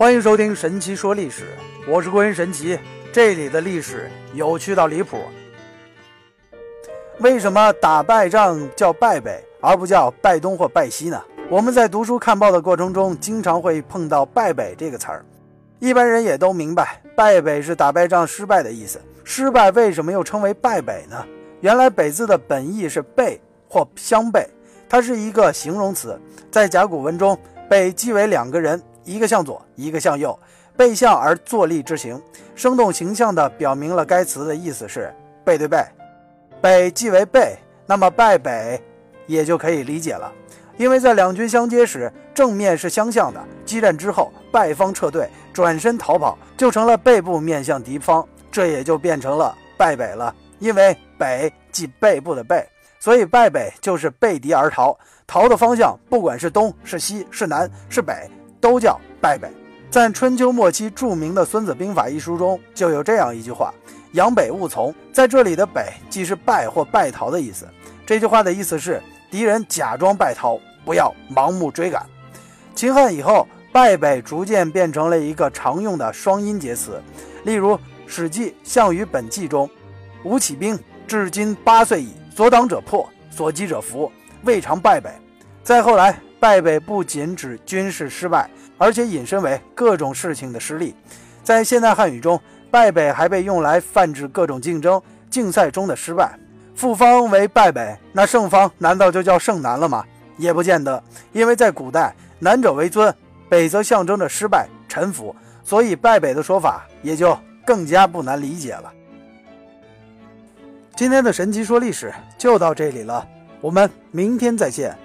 欢迎收听《神奇说历史》，我是郭云神奇。这里的历史有趣到离谱。为什么打败仗叫败北，而不叫败东或败西呢？我们在读书看报的过程中，经常会碰到“败北”这个词儿。一般人也都明白，“败北”是打败仗失败的意思。失败为什么又称为败北呢？原来“北”字的本意是背或相背，它是一个形容词，在甲骨文中，“北”即为两个人。一个向左，一个向右，背向而坐立之行，生动形象地表明了该词的意思是背对背。北即为背，那么败北也就可以理解了。因为在两军相接时，正面是相向的，激战之后，败方撤退，转身逃跑，就成了背部面向敌方，这也就变成了败北了。因为北即背部的背，所以败北就是背敌而逃，逃的方向不管是东是西是南是北。都叫败北，在春秋末期著名的《孙子兵法》一书中就有这样一句话：“扬北勿从。”在这里的“北”既是败或败逃的意思。这句话的意思是，敌人假装败逃，不要盲目追赶。秦汉以后，“败北”逐渐变成了一个常用的双音节词。例如《史记·项羽本纪》中：“吴起兵，至今八岁矣。所挡者破，所击者服，未尝败北。”再后来。败北不仅指军事失败，而且引申为各种事情的失利。在现代汉语中，败北还被用来泛指各种竞争、竞赛中的失败。复方为败北，那胜方难道就叫胜南了吗？也不见得，因为在古代，南者为尊，北则象征着失败、臣服，所以败北的说法也就更加不难理解了。今天的神奇说历史就到这里了，我们明天再见。